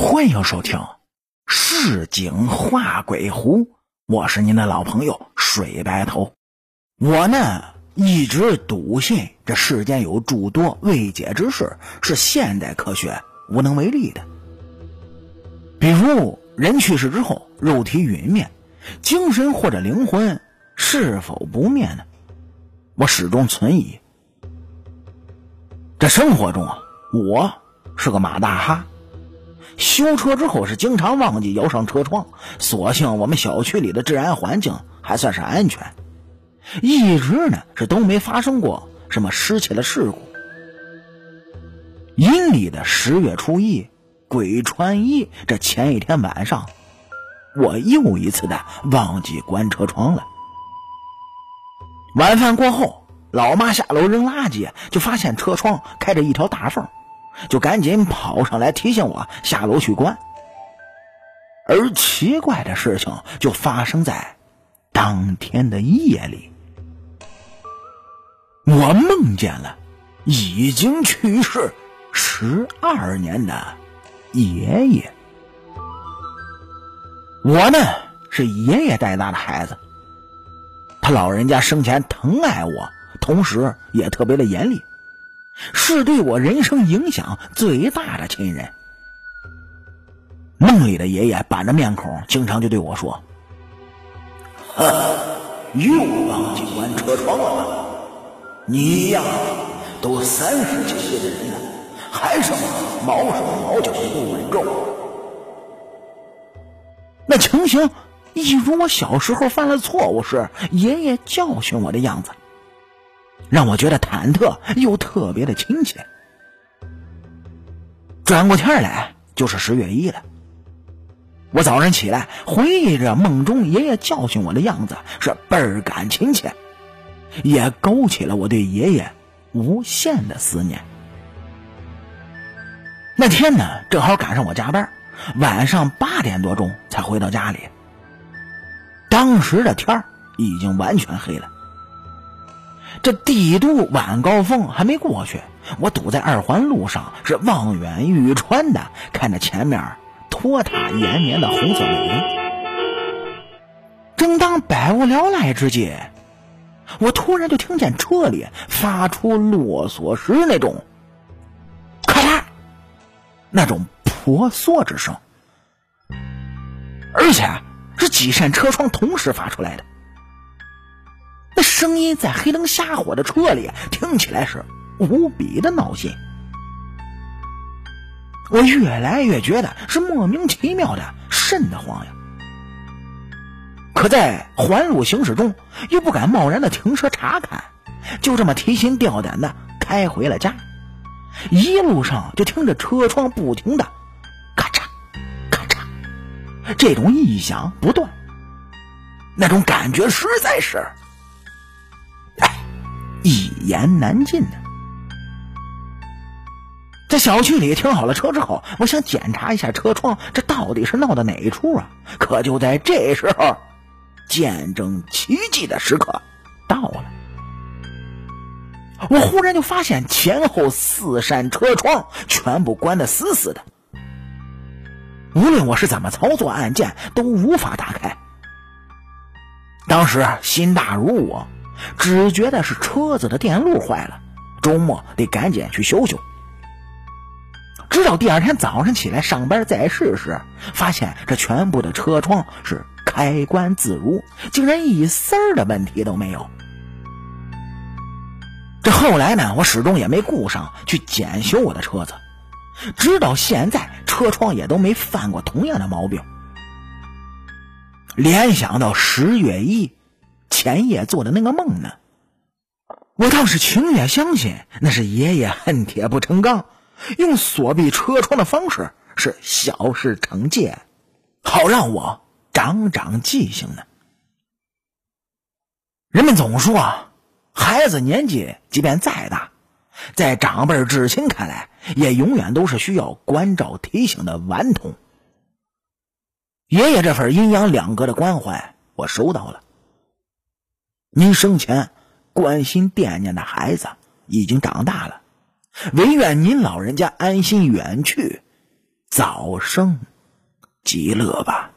欢迎收听《市井画鬼狐》，我是您的老朋友水白头。我呢一直笃信这世间有诸多未解之事，是现代科学无能为力的。比如人去世之后，肉体陨灭，精神或者灵魂是否不灭呢？我始终存疑。这生活中啊，我是个马大哈。修车之后是经常忘记摇上车窗，所幸我们小区里的治安环境还算是安全，一直呢是都没发生过什么失窃的事故。阴历的十月初一，鬼穿衣这前一天晚上，我又一次的忘记关车窗了。晚饭过后，老妈下楼扔垃圾，就发现车窗开着一条大缝。就赶紧跑上来提醒我下楼去关，而奇怪的事情就发生在当天的夜里，我梦见了已经去世十二年的爷爷。我呢是爷爷带大的孩子，他老人家生前疼爱我，同时也特别的严厉。是对我人生影响最大的亲人。梦里的爷爷板着面孔，经常就对我说：“呵，又忘记关车窗了。你呀，都三十几岁的人了，还是毛手毛脚不稳重。”那情形一如我小时候犯了错误时爷爷教训我的样子。让我觉得忐忑又特别的亲切。转过天来就是十月一了。我早上起来回忆着梦中爷爷教训我的样子，是倍儿感亲切，也勾起了我对爷爷无限的思念。那天呢，正好赶上我加班，晚上八点多钟才回到家里。当时的天已经完全黑了。这帝都晚高峰还没过去，我堵在二环路上，是望眼欲穿的看着前面拖沓延绵的红色路灯。正当百无聊赖之际，我突然就听见车里发出落锁时那种咔嚓那种婆娑之声，而且是几扇车窗同时发出来的。声音在黑灯瞎火的车里听起来是无比的闹心，我越来越觉得是莫名其妙的瘆得慌呀。可在环路行驶中，又不敢贸然的停车查看，就这么提心吊胆的开回了家。一路上就听着车窗不停的咔嚓咔嚓，这种异响不断，那种感觉实在是。言难尽呢。在小区里停好了车之后，我想检查一下车窗，这到底是闹的哪处啊？可就在这时候，见证奇迹的时刻到了。我忽然就发现前后四扇车窗全部关得死死的，无论我是怎么操作按键，都无法打开。当时心大如我。只觉得是车子的电路坏了，周末得赶紧去修修。直到第二天早上起来上班再试试，发现这全部的车窗是开关自如，竟然一丝儿的问题都没有。这后来呢，我始终也没顾上去检修我的车子，直到现在车窗也都没犯过同样的毛病。联想到十月一。前夜做的那个梦呢？我倒是情愿相信那是爷爷恨铁不成钢，用锁闭车窗的方式是小事惩戒，好让我长长记性呢。人们总说，孩子年纪即便再大，在长辈至亲看来，也永远都是需要关照提醒的顽童。爷爷这份阴阳两隔的关怀，我收到了。您生前关心惦念的孩子已经长大了，唯愿您老人家安心远去，早生极乐吧。